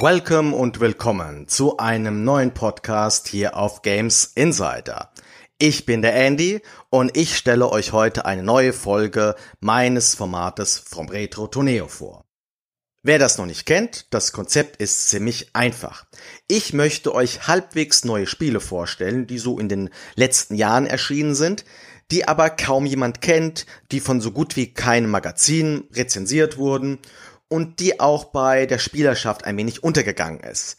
Welcome und willkommen zu einem neuen Podcast hier auf Games Insider. Ich bin der Andy und ich stelle euch heute eine neue Folge meines Formates vom Retro Tourneo vor. Wer das noch nicht kennt, das Konzept ist ziemlich einfach. Ich möchte euch halbwegs neue Spiele vorstellen, die so in den letzten Jahren erschienen sind, die aber kaum jemand kennt, die von so gut wie keinem Magazin rezensiert wurden und die auch bei der Spielerschaft ein wenig untergegangen ist,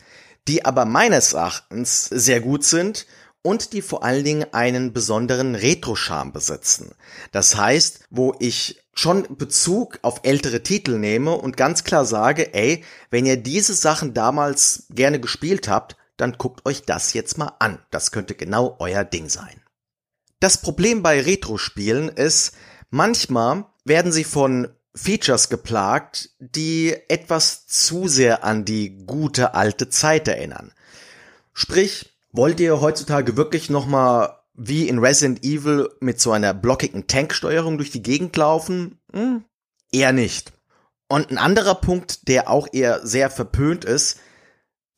die aber meines Erachtens sehr gut sind und die vor allen Dingen einen besonderen Retro-Charme besitzen. Das heißt, wo ich schon Bezug auf ältere Titel nehme und ganz klar sage, ey, wenn ihr diese Sachen damals gerne gespielt habt, dann guckt euch das jetzt mal an. Das könnte genau euer Ding sein. Das Problem bei Retro-Spielen ist, manchmal werden sie von Features geplagt, die etwas zu sehr an die gute alte Zeit erinnern. Sprich, wollt ihr heutzutage wirklich nochmal wie in Resident Evil mit so einer blockigen Tanksteuerung durch die Gegend laufen? Hm, eher nicht. Und ein anderer Punkt, der auch eher sehr verpönt ist,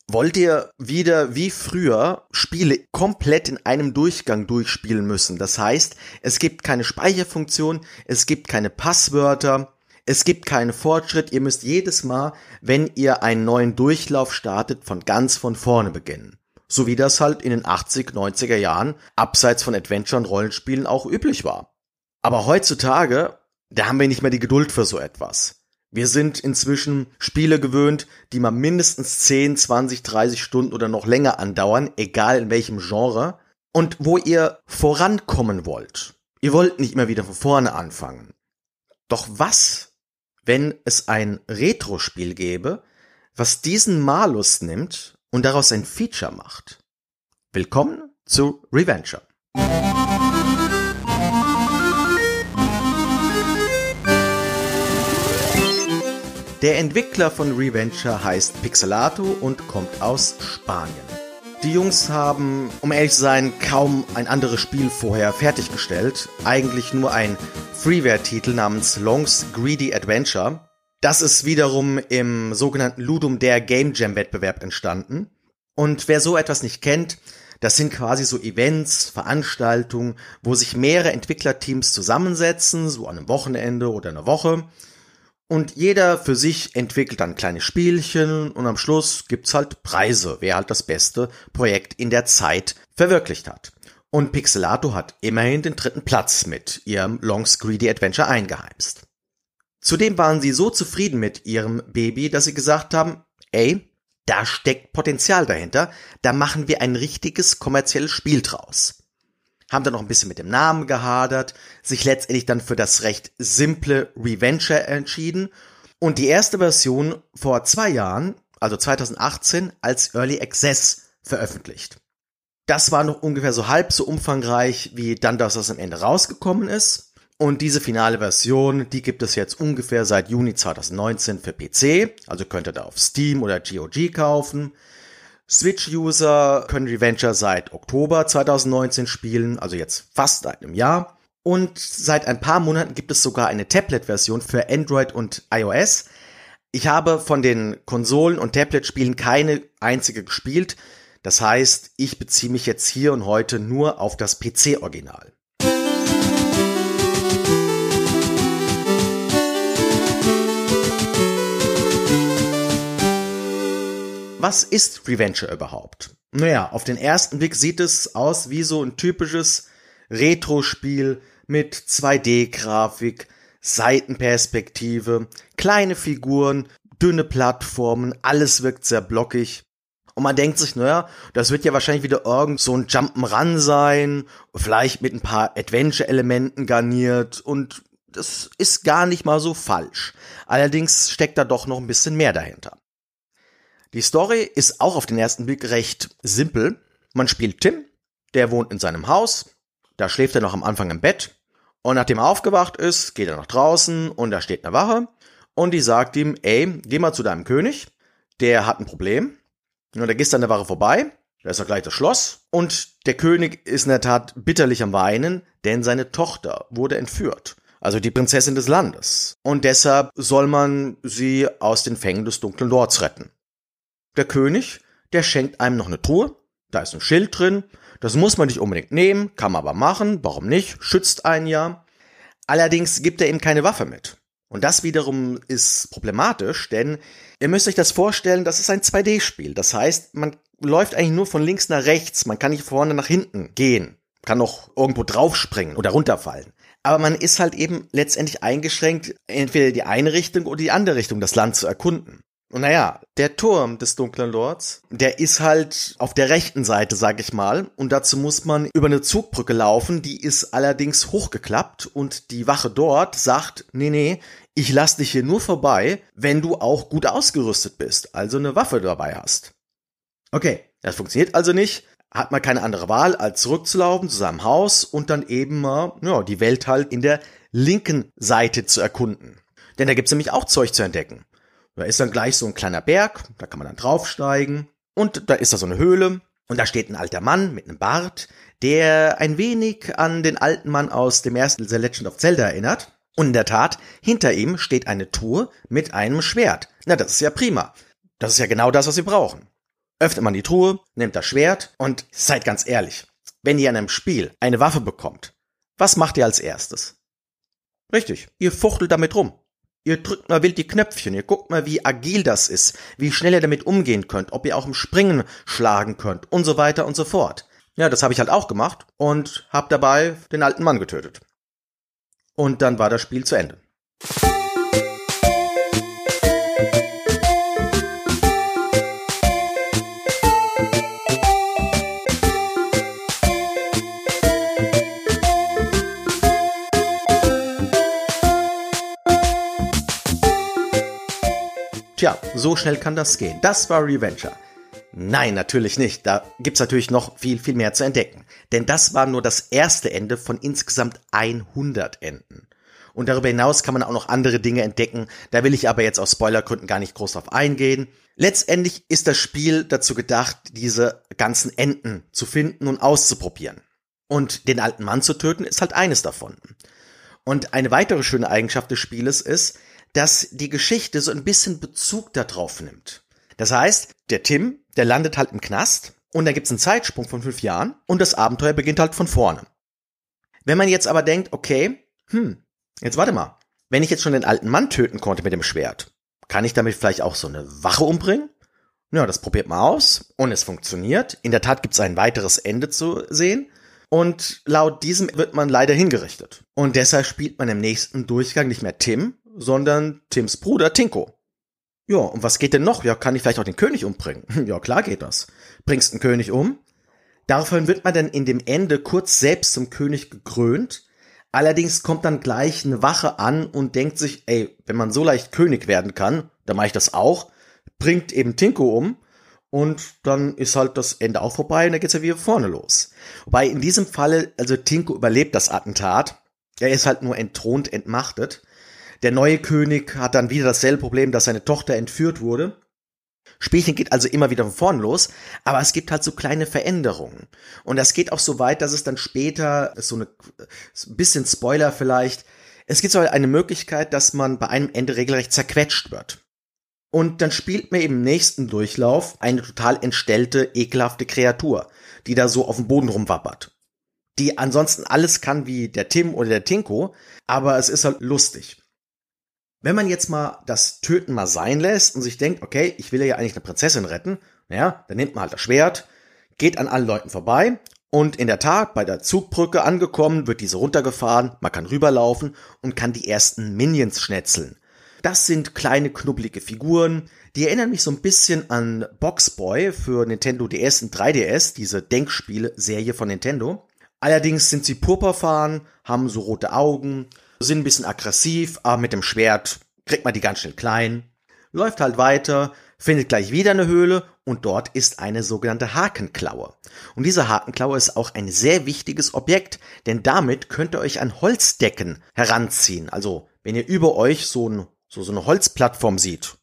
wollt ihr wieder wie früher Spiele komplett in einem Durchgang durchspielen müssen. Das heißt, es gibt keine Speicherfunktion, es gibt keine Passwörter, es gibt keinen Fortschritt, ihr müsst jedes Mal, wenn ihr einen neuen Durchlauf startet, von ganz von vorne beginnen. So wie das halt in den 80, 90er Jahren abseits von Adventure und Rollenspielen auch üblich war. Aber heutzutage, da haben wir nicht mehr die Geduld für so etwas. Wir sind inzwischen Spiele gewöhnt, die mal mindestens 10, 20, 30 Stunden oder noch länger andauern, egal in welchem Genre, und wo ihr vorankommen wollt. Ihr wollt nicht immer wieder von vorne anfangen. Doch was wenn es ein Retro-Spiel gäbe, was diesen Malus nimmt und daraus ein Feature macht. Willkommen zu Reventure. Der Entwickler von Reventure heißt Pixelato und kommt aus Spanien. Die Jungs haben, um ehrlich zu sein, kaum ein anderes Spiel vorher fertiggestellt. Eigentlich nur ein Freeware-Titel namens Long's Greedy Adventure. Das ist wiederum im sogenannten Ludum der Game Jam Wettbewerb entstanden. Und wer so etwas nicht kennt, das sind quasi so Events, Veranstaltungen, wo sich mehrere Entwicklerteams zusammensetzen, so an einem Wochenende oder einer Woche und jeder für sich entwickelt dann kleine Spielchen und am Schluss gibt's halt Preise, wer halt das beste Projekt in der Zeit verwirklicht hat. Und Pixelato hat immerhin den dritten Platz mit ihrem Long Greedy Adventure eingeheimst. Zudem waren sie so zufrieden mit ihrem Baby, dass sie gesagt haben, ey, da steckt Potenzial dahinter, da machen wir ein richtiges kommerzielles Spiel draus haben dann noch ein bisschen mit dem Namen gehadert, sich letztendlich dann für das recht simple Reventure entschieden und die erste Version vor zwei Jahren, also 2018, als Early Access veröffentlicht. Das war noch ungefähr so halb so umfangreich wie dann das, was am Ende rausgekommen ist. Und diese finale Version, die gibt es jetzt ungefähr seit Juni 2019 für PC. Also könnt ihr da auf Steam oder GOG kaufen. Switch-User können Reventure seit Oktober 2019 spielen, also jetzt fast seit einem Jahr. Und seit ein paar Monaten gibt es sogar eine Tablet-Version für Android und iOS. Ich habe von den Konsolen- und Tablet-Spielen keine einzige gespielt. Das heißt, ich beziehe mich jetzt hier und heute nur auf das PC-Original. Was ist Reventure überhaupt? Naja, auf den ersten Blick sieht es aus wie so ein typisches Retro-Spiel mit 2D-Grafik, Seitenperspektive, kleine Figuren, dünne Plattformen, alles wirkt sehr blockig. Und man denkt sich, naja, das wird ja wahrscheinlich wieder irgend so ein Jump'n'Run sein, vielleicht mit ein paar Adventure-Elementen garniert und das ist gar nicht mal so falsch. Allerdings steckt da doch noch ein bisschen mehr dahinter. Die Story ist auch auf den ersten Blick recht simpel. Man spielt Tim, der wohnt in seinem Haus, da schläft er noch am Anfang im Bett und nachdem er aufgewacht ist, geht er nach draußen und da steht eine Wache und die sagt ihm, ey, geh mal zu deinem König, der hat ein Problem. Und da gehst du an der Wache vorbei, da ist auch gleich das Schloss und der König ist in der Tat bitterlich am Weinen, denn seine Tochter wurde entführt. Also die Prinzessin des Landes. Und deshalb soll man sie aus den Fängen des dunklen Lords retten. Der König, der schenkt einem noch eine Truhe, da ist ein Schild drin, das muss man nicht unbedingt nehmen, kann man aber machen, warum nicht, schützt einen ja. Allerdings gibt er ihm keine Waffe mit. Und das wiederum ist problematisch, denn ihr müsst euch das vorstellen, das ist ein 2D-Spiel. Das heißt, man läuft eigentlich nur von links nach rechts, man kann nicht vorne nach hinten gehen, kann noch irgendwo draufspringen oder runterfallen. Aber man ist halt eben letztendlich eingeschränkt, entweder die eine Richtung oder die andere Richtung, das Land zu erkunden. Und naja, der Turm des dunklen Lords, der ist halt auf der rechten Seite, sag ich mal. Und dazu muss man über eine Zugbrücke laufen, die ist allerdings hochgeklappt und die Wache dort sagt, nee, nee, ich lass dich hier nur vorbei, wenn du auch gut ausgerüstet bist, also eine Waffe dabei hast. Okay, das funktioniert also nicht, hat man keine andere Wahl, als zurückzulaufen zu seinem Haus und dann eben mal, ja, die Welt halt in der linken Seite zu erkunden. Denn da gibt's nämlich auch Zeug zu entdecken. Da ist dann gleich so ein kleiner Berg, da kann man dann draufsteigen und da ist da so eine Höhle und da steht ein alter Mann mit einem Bart, der ein wenig an den alten Mann aus dem ersten The Legend of Zelda erinnert. Und in der Tat, hinter ihm steht eine Tour mit einem Schwert. Na, das ist ja prima. Das ist ja genau das, was wir brauchen. Öffnet man die Truhe, nimmt das Schwert und seid ganz ehrlich, wenn ihr in einem Spiel eine Waffe bekommt, was macht ihr als erstes? Richtig, ihr fuchtelt damit rum. Ihr drückt mal wild die Knöpfchen, ihr guckt mal, wie agil das ist, wie schnell ihr damit umgehen könnt, ob ihr auch im Springen schlagen könnt und so weiter und so fort. Ja, das habe ich halt auch gemacht und habe dabei den alten Mann getötet. Und dann war das Spiel zu Ende. Tja, so schnell kann das gehen. Das war Reventure. Nein, natürlich nicht. Da gibt's natürlich noch viel, viel mehr zu entdecken. Denn das war nur das erste Ende von insgesamt 100 Enden. Und darüber hinaus kann man auch noch andere Dinge entdecken. Da will ich aber jetzt aus Spoilergründen gar nicht groß drauf eingehen. Letztendlich ist das Spiel dazu gedacht, diese ganzen Enden zu finden und auszuprobieren. Und den alten Mann zu töten ist halt eines davon. Und eine weitere schöne Eigenschaft des Spieles ist, dass die Geschichte so ein bisschen Bezug darauf nimmt. Das heißt, der Tim, der landet halt im Knast und da gibt's einen Zeitsprung von fünf Jahren und das Abenteuer beginnt halt von vorne. Wenn man jetzt aber denkt, okay, hm, jetzt warte mal, wenn ich jetzt schon den alten Mann töten konnte mit dem Schwert, kann ich damit vielleicht auch so eine Wache umbringen? Ja, das probiert man aus und es funktioniert. In der Tat gibt's ein weiteres Ende zu sehen. Und laut diesem wird man leider hingerichtet. Und deshalb spielt man im nächsten Durchgang nicht mehr Tim, sondern Tims Bruder Tinko. Ja, und was geht denn noch? Ja, kann ich vielleicht auch den König umbringen? ja, klar geht das. Bringst einen König um. Daraufhin wird man dann in dem Ende kurz selbst zum König gekrönt. Allerdings kommt dann gleich eine Wache an und denkt sich, ey, wenn man so leicht König werden kann, dann mache ich das auch. Bringt eben Tinko um. Und dann ist halt das Ende auch vorbei und dann geht's ja wieder vorne los. Wobei in diesem Falle, also Tinko überlebt das Attentat. Er ist halt nur entthront, entmachtet. Der neue König hat dann wieder dasselbe Problem, dass seine Tochter entführt wurde. Spielchen geht also immer wieder von vorn los, aber es gibt halt so kleine Veränderungen. Und das geht auch so weit, dass es dann später, so eine, ein bisschen Spoiler vielleicht, es gibt so eine Möglichkeit, dass man bei einem Ende regelrecht zerquetscht wird. Und dann spielt man im nächsten Durchlauf eine total entstellte, ekelhafte Kreatur, die da so auf dem Boden rumwappert. Die ansonsten alles kann wie der Tim oder der Tinko, aber es ist halt lustig. Wenn man jetzt mal das Töten mal sein lässt und sich denkt, okay, ich will ja eigentlich eine Prinzessin retten, naja, dann nimmt man halt das Schwert, geht an allen Leuten vorbei und in der Tat, bei der Zugbrücke angekommen, wird diese runtergefahren, man kann rüberlaufen und kann die ersten Minions schnetzeln. Das sind kleine knubbelige Figuren, die erinnern mich so ein bisschen an Boxboy für Nintendo DS und 3DS, diese Denkspiele-Serie von Nintendo. Allerdings sind sie purpurfarben, haben so rote Augen, sind ein bisschen aggressiv, aber mit dem Schwert kriegt man die ganz schnell klein. Läuft halt weiter, findet gleich wieder eine Höhle und dort ist eine sogenannte Hakenklaue. Und diese Hakenklaue ist auch ein sehr wichtiges Objekt, denn damit könnt ihr euch an Holzdecken heranziehen. Also, wenn ihr über euch so, ein, so, so eine Holzplattform seht,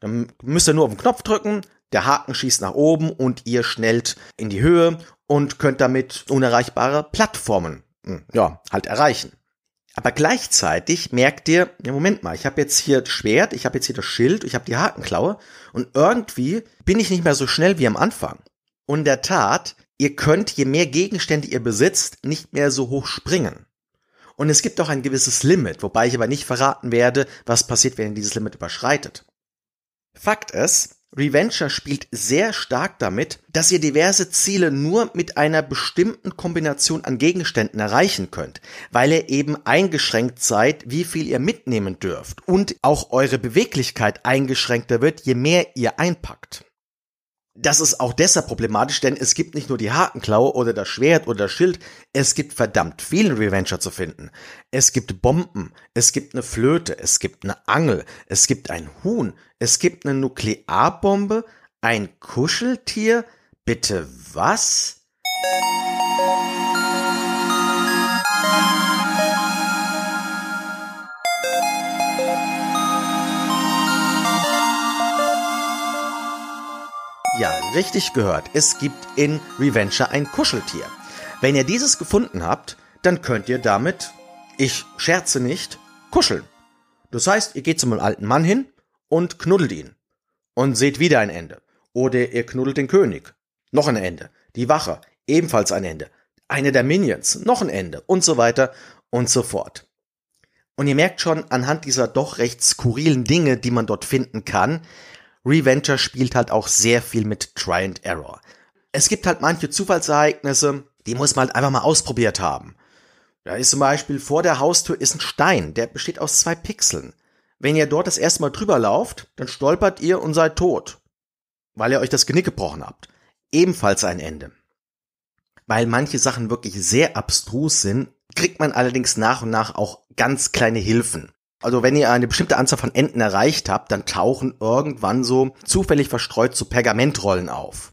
dann müsst ihr nur auf den Knopf drücken, der Haken schießt nach oben und ihr schnellt in die Höhe und könnt damit unerreichbare Plattformen, hm, ja, halt erreichen. Aber gleichzeitig merkt ihr, ja Moment mal, ich habe jetzt hier das Schwert, ich habe jetzt hier das Schild, ich habe die Hakenklaue und irgendwie bin ich nicht mehr so schnell wie am Anfang. Und in der Tat, ihr könnt, je mehr Gegenstände ihr besitzt, nicht mehr so hoch springen. Und es gibt auch ein gewisses Limit, wobei ich aber nicht verraten werde, was passiert, wenn ihr dieses Limit überschreitet. Fakt ist, Reventure spielt sehr stark damit, dass ihr diverse Ziele nur mit einer bestimmten Kombination an Gegenständen erreichen könnt, weil ihr eben eingeschränkt seid, wie viel ihr mitnehmen dürft und auch eure Beweglichkeit eingeschränkter wird, je mehr ihr einpackt. Das ist auch deshalb problematisch, denn es gibt nicht nur die Hakenklaue oder das Schwert oder das Schild, es gibt verdammt vielen Revenger zu finden. Es gibt Bomben, es gibt eine Flöte, es gibt eine Angel, es gibt ein Huhn, es gibt eine Nuklearbombe, ein Kuscheltier. Bitte was? Ja, richtig gehört. Es gibt in Reventure ein Kuscheltier. Wenn ihr dieses gefunden habt, dann könnt ihr damit, ich scherze nicht, kuscheln. Das heißt, ihr geht zum alten Mann hin und knuddelt ihn. Und seht wieder ein Ende. Oder ihr knuddelt den König. Noch ein Ende. Die Wache. Ebenfalls ein Ende. Eine der Minions. Noch ein Ende. Und so weiter und so fort. Und ihr merkt schon anhand dieser doch recht skurrilen Dinge, die man dort finden kann, Reventure spielt halt auch sehr viel mit Try and Error. Es gibt halt manche Zufallsereignisse, die muss man halt einfach mal ausprobiert haben. Da ist zum Beispiel vor der Haustür ist ein Stein, der besteht aus zwei Pixeln. Wenn ihr dort das erste Mal drüber lauft, dann stolpert ihr und seid tot. Weil ihr euch das Genick gebrochen habt. Ebenfalls ein Ende. Weil manche Sachen wirklich sehr abstrus sind, kriegt man allerdings nach und nach auch ganz kleine Hilfen. Also wenn ihr eine bestimmte Anzahl von Enden erreicht habt, dann tauchen irgendwann so zufällig verstreut so Pergamentrollen auf.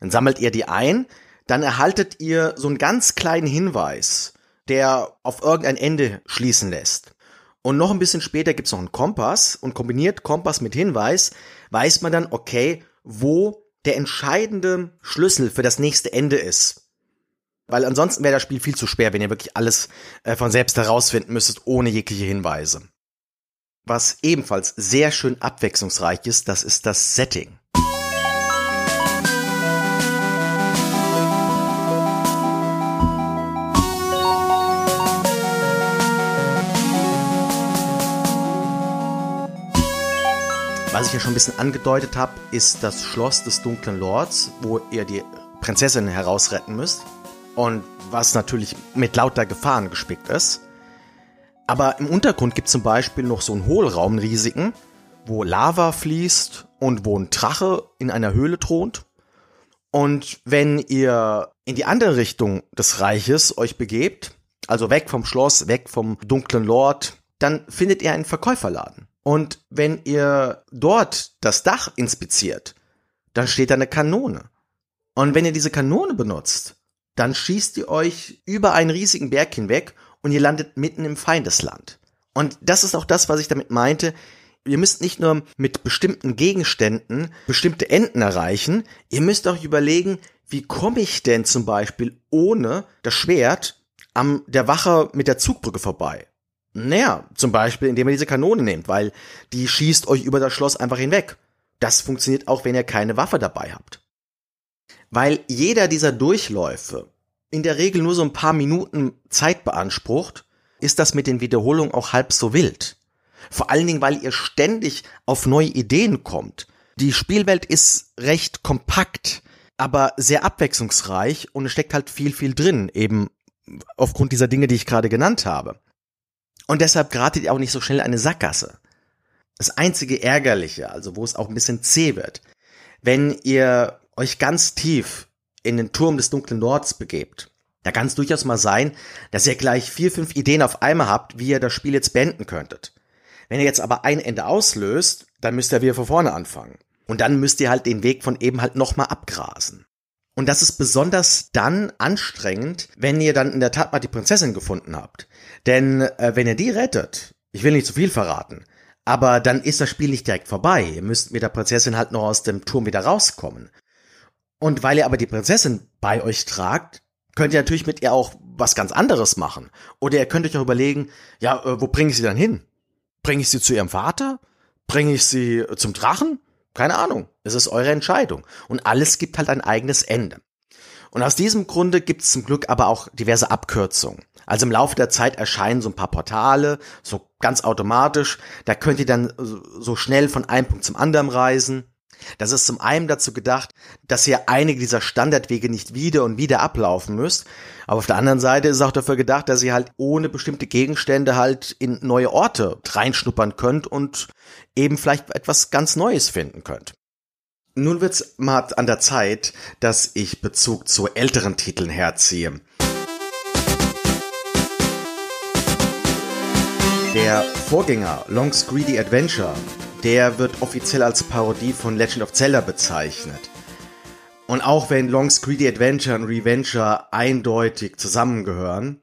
Dann sammelt ihr die ein, dann erhaltet ihr so einen ganz kleinen Hinweis, der auf irgendein Ende schließen lässt. Und noch ein bisschen später gibt's noch einen Kompass und kombiniert Kompass mit Hinweis weiß man dann, okay, wo der entscheidende Schlüssel für das nächste Ende ist. Weil ansonsten wäre das Spiel viel zu schwer, wenn ihr wirklich alles äh, von selbst herausfinden müsstet, ohne jegliche Hinweise. Was ebenfalls sehr schön abwechslungsreich ist, das ist das Setting. Was ich ja schon ein bisschen angedeutet habe, ist das Schloss des dunklen Lords, wo ihr die Prinzessin herausretten müsst und was natürlich mit lauter Gefahren gespickt ist. Aber im Untergrund gibt es zum Beispiel noch so einen Hohlraum, riesigen, wo Lava fließt und wo ein Drache in einer Höhle thront. Und wenn ihr in die andere Richtung des Reiches euch begebt, also weg vom Schloss, weg vom dunklen Lord, dann findet ihr einen Verkäuferladen. Und wenn ihr dort das Dach inspiziert, dann steht da eine Kanone. Und wenn ihr diese Kanone benutzt, dann schießt ihr euch über einen riesigen Berg hinweg und ihr landet mitten im Feindesland. Und das ist auch das, was ich damit meinte. Ihr müsst nicht nur mit bestimmten Gegenständen bestimmte Enden erreichen, ihr müsst auch überlegen, wie komme ich denn zum Beispiel ohne das Schwert am der Wache mit der Zugbrücke vorbei? Naja, zum Beispiel, indem ihr diese Kanone nehmt, weil die schießt euch über das Schloss einfach hinweg. Das funktioniert auch, wenn ihr keine Waffe dabei habt. Weil jeder dieser Durchläufe in der Regel nur so ein paar Minuten Zeit beansprucht, ist das mit den Wiederholungen auch halb so wild. Vor allen Dingen, weil ihr ständig auf neue Ideen kommt. Die Spielwelt ist recht kompakt, aber sehr abwechslungsreich und es steckt halt viel, viel drin, eben aufgrund dieser Dinge, die ich gerade genannt habe. Und deshalb geratet ihr auch nicht so schnell eine Sackgasse. Das einzige Ärgerliche, also wo es auch ein bisschen zäh wird, wenn ihr euch ganz tief in den Turm des dunklen Nords begebt, da kann es durchaus mal sein, dass ihr gleich vier, fünf Ideen auf einmal habt, wie ihr das Spiel jetzt beenden könntet. Wenn ihr jetzt aber ein Ende auslöst, dann müsst ihr wieder von vorne anfangen. Und dann müsst ihr halt den Weg von eben halt nochmal abgrasen. Und das ist besonders dann anstrengend, wenn ihr dann in der Tat mal die Prinzessin gefunden habt. Denn äh, wenn ihr die rettet, ich will nicht zu viel verraten, aber dann ist das Spiel nicht direkt vorbei. Ihr müsst mit der Prinzessin halt noch aus dem Turm wieder rauskommen. Und weil ihr aber die Prinzessin bei euch tragt, könnt ihr natürlich mit ihr auch was ganz anderes machen. Oder ihr könnt euch auch überlegen, ja, äh, wo bringe ich sie dann hin? Bringe ich sie zu ihrem Vater? Bringe ich sie zum Drachen? Keine Ahnung. Es ist eure Entscheidung. Und alles gibt halt ein eigenes Ende. Und aus diesem Grunde gibt es zum Glück aber auch diverse Abkürzungen. Also im Laufe der Zeit erscheinen so ein paar Portale, so ganz automatisch. Da könnt ihr dann so schnell von einem Punkt zum anderen reisen. Das ist zum einen dazu gedacht, dass ihr einige dieser Standardwege nicht wieder und wieder ablaufen müsst. Aber auf der anderen Seite ist es auch dafür gedacht, dass ihr halt ohne bestimmte Gegenstände halt in neue Orte reinschnuppern könnt und eben vielleicht etwas ganz Neues finden könnt. Nun wird's mal an der Zeit, dass ich Bezug zu älteren Titeln herziehe. Der Vorgänger Long's Greedy Adventure, der wird offiziell als Parodie von Legend of Zelda bezeichnet. Und auch wenn Long's Greedy Adventure und Reventure eindeutig zusammengehören,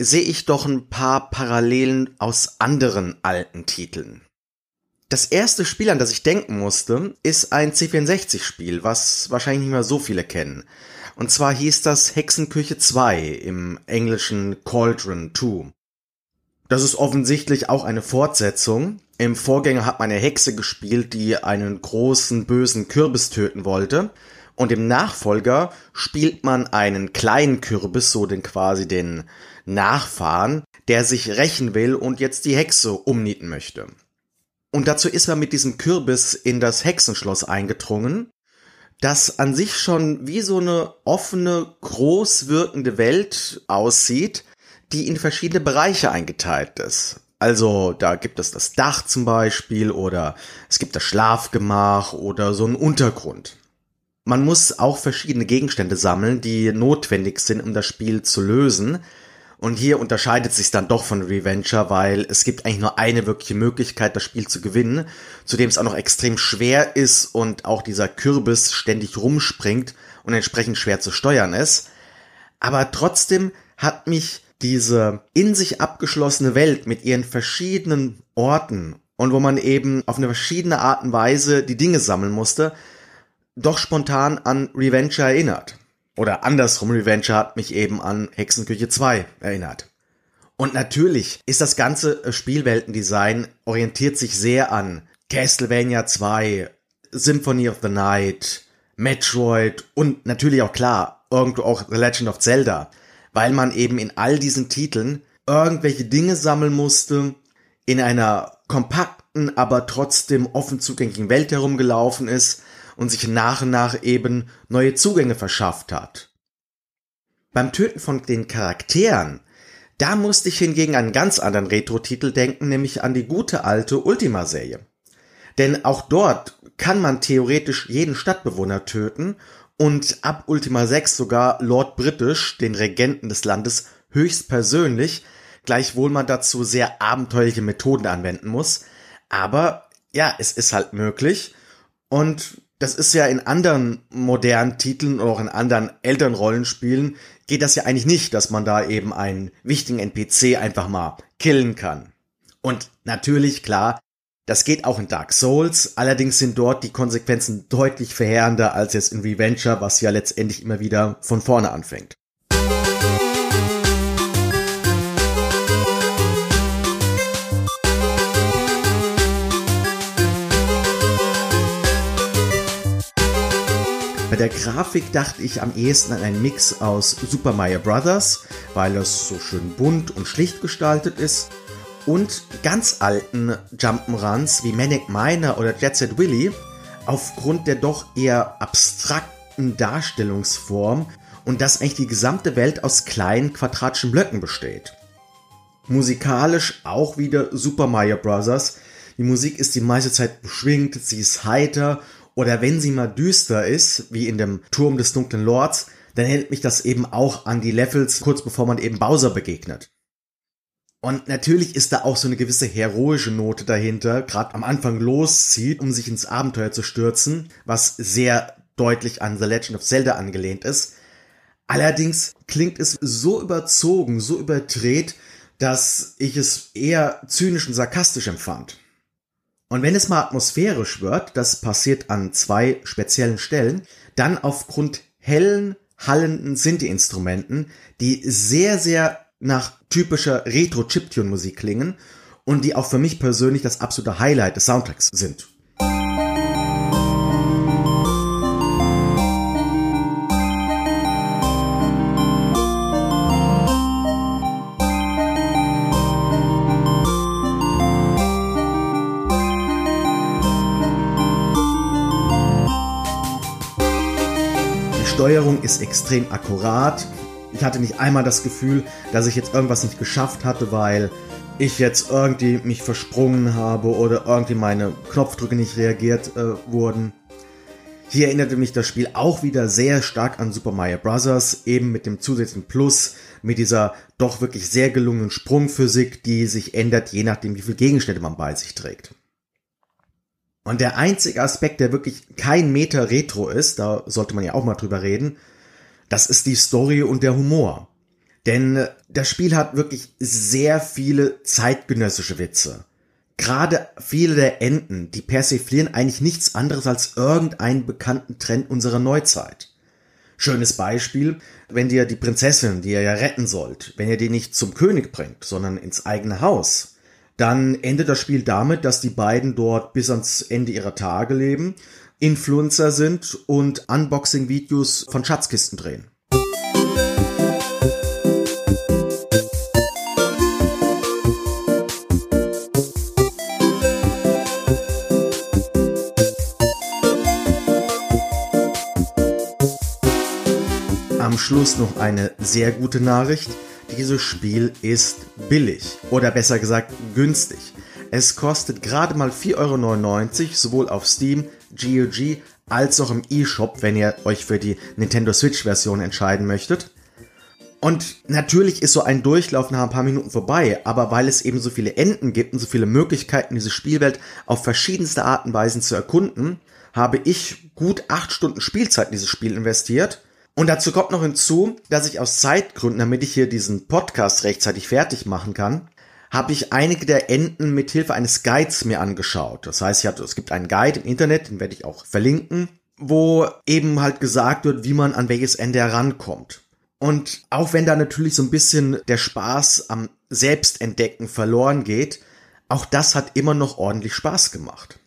sehe ich doch ein paar Parallelen aus anderen alten Titeln. Das erste Spiel, an das ich denken musste, ist ein C64-Spiel, was wahrscheinlich nicht mehr so viele kennen. Und zwar hieß das Hexenküche 2 im englischen Cauldron 2. Das ist offensichtlich auch eine Fortsetzung. Im Vorgänger hat man eine Hexe gespielt, die einen großen bösen Kürbis töten wollte. Und im Nachfolger spielt man einen kleinen Kürbis, so den quasi den Nachfahren, der sich rächen will und jetzt die Hexe umnieten möchte. Und dazu ist man mit diesem Kürbis in das Hexenschloss eingedrungen, das an sich schon wie so eine offene, groß wirkende Welt aussieht, die in verschiedene Bereiche eingeteilt ist. Also da gibt es das Dach zum Beispiel oder es gibt das Schlafgemach oder so einen Untergrund. Man muss auch verschiedene Gegenstände sammeln, die notwendig sind, um das Spiel zu lösen. Und hier unterscheidet sich dann doch von Reventure, weil es gibt eigentlich nur eine wirkliche Möglichkeit, das Spiel zu gewinnen, zudem es auch noch extrem schwer ist und auch dieser Kürbis ständig rumspringt und entsprechend schwer zu steuern ist. Aber trotzdem hat mich diese in sich abgeschlossene Welt mit ihren verschiedenen Orten und wo man eben auf eine verschiedene Art und Weise die Dinge sammeln musste, doch spontan an Reventure erinnert. Oder andersrum, Reventure hat mich eben an Hexenküche 2 erinnert. Und natürlich ist das ganze Spielweltendesign orientiert sich sehr an Castlevania 2, Symphony of the Night, Metroid und natürlich auch klar, irgendwo auch The Legend of Zelda weil man eben in all diesen Titeln irgendwelche Dinge sammeln musste, in einer kompakten, aber trotzdem offen zugänglichen Welt herumgelaufen ist und sich nach und nach eben neue Zugänge verschafft hat. Beim Töten von den Charakteren, da musste ich hingegen an einen ganz anderen Retro-Titel denken, nämlich an die gute alte Ultima-Serie. Denn auch dort kann man theoretisch jeden Stadtbewohner töten und ab Ultima 6 sogar Lord British, den Regenten des Landes, höchstpersönlich, gleichwohl man dazu sehr abenteuerliche Methoden anwenden muss. Aber ja, es ist halt möglich. Und das ist ja in anderen modernen Titeln oder auch in anderen älteren Rollenspielen geht das ja eigentlich nicht, dass man da eben einen wichtigen NPC einfach mal killen kann. Und natürlich, klar, das geht auch in Dark Souls, allerdings sind dort die Konsequenzen deutlich verheerender als jetzt in Reventure, was ja letztendlich immer wieder von vorne anfängt. Bei der Grafik dachte ich am ehesten an einen Mix aus Super Mario Bros., weil es so schön bunt und schlicht gestaltet ist, und ganz alten Jump'n'Runs wie Manic Miner oder Jet Set Willy aufgrund der doch eher abstrakten Darstellungsform und dass eigentlich die gesamte Welt aus kleinen quadratischen Blöcken besteht. Musikalisch auch wieder Super Mario Bros. Die Musik ist die meiste Zeit beschwingt, sie ist heiter oder wenn sie mal düster ist, wie in dem Turm des dunklen Lords, dann hält mich das eben auch an die Levels kurz bevor man eben Bowser begegnet. Und natürlich ist da auch so eine gewisse heroische Note dahinter, gerade am Anfang loszieht, um sich ins Abenteuer zu stürzen, was sehr deutlich an The Legend of Zelda angelehnt ist. Allerdings klingt es so überzogen, so überdreht, dass ich es eher zynisch und sarkastisch empfand. Und wenn es mal atmosphärisch wird, das passiert an zwei speziellen Stellen, dann aufgrund hellen, hallenden Synthi-Instrumenten, die sehr, sehr nach typischer Retro-Chiptune-Musik klingen und die auch für mich persönlich das absolute Highlight des Soundtracks sind. Steuerung ist extrem akkurat. Ich hatte nicht einmal das Gefühl, dass ich jetzt irgendwas nicht geschafft hatte, weil ich jetzt irgendwie mich versprungen habe oder irgendwie meine Knopfdrücke nicht reagiert äh, wurden. Hier erinnerte mich das Spiel auch wieder sehr stark an Super Mario Bros., eben mit dem zusätzlichen Plus, mit dieser doch wirklich sehr gelungenen Sprungphysik, die sich ändert, je nachdem, wie viele Gegenstände man bei sich trägt. Und der einzige Aspekt, der wirklich kein Meter Retro ist, da sollte man ja auch mal drüber reden, das ist die Story und der Humor. Denn das Spiel hat wirklich sehr viele zeitgenössische Witze. Gerade viele der Enden, die persiflieren eigentlich nichts anderes als irgendeinen bekannten Trend unserer Neuzeit. Schönes Beispiel, wenn dir die Prinzessin, die ihr ja retten sollt, wenn ihr die nicht zum König bringt, sondern ins eigene Haus, dann endet das Spiel damit, dass die beiden dort bis ans Ende ihrer Tage leben, Influencer sind und Unboxing-Videos von Schatzkisten drehen. Am Schluss noch eine sehr gute Nachricht dieses Spiel ist billig oder besser gesagt günstig. Es kostet gerade mal 4,99 Euro, sowohl auf Steam, GOG als auch im eShop, wenn ihr euch für die Nintendo Switch Version entscheiden möchtet. Und natürlich ist so ein Durchlauf nach ein paar Minuten vorbei, aber weil es eben so viele Enden gibt und so viele Möglichkeiten, diese Spielwelt auf verschiedenste Arten und Weisen zu erkunden, habe ich gut acht Stunden Spielzeit in dieses Spiel investiert und dazu kommt noch hinzu, dass ich aus Zeitgründen, damit ich hier diesen Podcast rechtzeitig fertig machen kann, habe ich einige der Enden mit Hilfe eines Guides mir angeschaut. Das heißt, hatte, es gibt einen Guide im Internet, den werde ich auch verlinken, wo eben halt gesagt wird, wie man an welches Ende herankommt. Und auch wenn da natürlich so ein bisschen der Spaß am Selbstentdecken verloren geht, auch das hat immer noch ordentlich Spaß gemacht.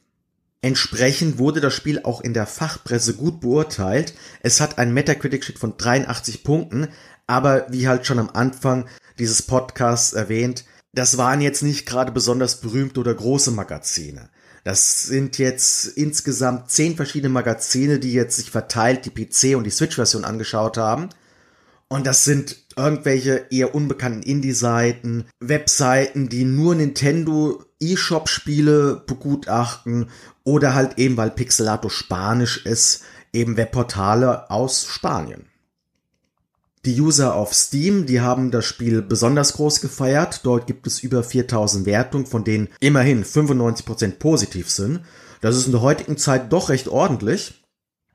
Entsprechend wurde das Spiel auch in der Fachpresse gut beurteilt. Es hat einen Metacritic-Shit von 83 Punkten, aber wie halt schon am Anfang dieses Podcasts erwähnt, das waren jetzt nicht gerade besonders berühmte oder große Magazine. Das sind jetzt insgesamt zehn verschiedene Magazine, die jetzt sich verteilt die PC und die Switch-Version angeschaut haben. Und das sind irgendwelche eher unbekannten Indie-Seiten, Webseiten, die nur Nintendo eShop-Spiele begutachten oder halt eben, weil Pixelato Spanisch ist, eben Webportale aus Spanien. Die User auf Steam, die haben das Spiel besonders groß gefeiert. Dort gibt es über 4000 Wertungen, von denen immerhin 95% positiv sind. Das ist in der heutigen Zeit doch recht ordentlich.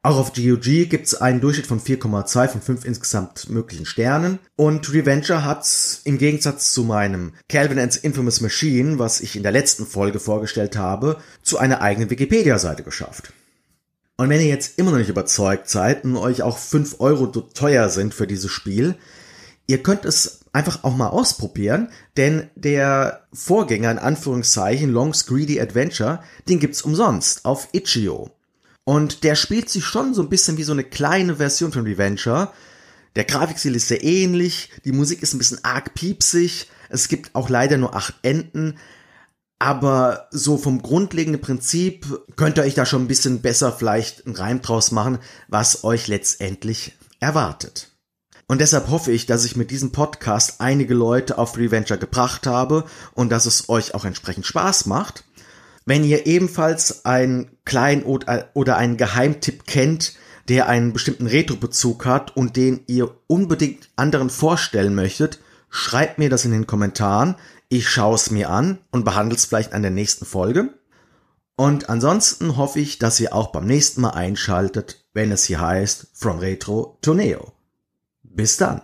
Auch auf GOG gibt es einen Durchschnitt von 4,2 von 5 insgesamt möglichen Sternen. Und Revenger hat im Gegensatz zu meinem Calvin and's Infamous Machine, was ich in der letzten Folge vorgestellt habe, zu einer eigenen Wikipedia-Seite geschafft. Und wenn ihr jetzt immer noch nicht überzeugt seid und euch auch 5 Euro teuer sind für dieses Spiel, ihr könnt es einfach auch mal ausprobieren, denn der Vorgänger in Anführungszeichen Long's Greedy Adventure, den gibt's umsonst auf Itch.io. Und der spielt sich schon so ein bisschen wie so eine kleine Version von Reventure. Der Grafikstil ist sehr ähnlich, die Musik ist ein bisschen arg piepsig, es gibt auch leider nur acht Enden, aber so vom grundlegenden Prinzip könnt ihr euch da schon ein bisschen besser vielleicht einen Reim draus machen, was euch letztendlich erwartet. Und deshalb hoffe ich, dass ich mit diesem Podcast einige Leute auf Reventure gebracht habe und dass es euch auch entsprechend Spaß macht. Wenn ihr ebenfalls einen kleinen oder einen Geheimtipp kennt, der einen bestimmten Retro-Bezug hat und den ihr unbedingt anderen vorstellen möchtet, schreibt mir das in den Kommentaren. Ich schaue es mir an und behandle es vielleicht an der nächsten Folge. Und ansonsten hoffe ich, dass ihr auch beim nächsten Mal einschaltet, wenn es hier heißt From Retro to Neo. Bis dann.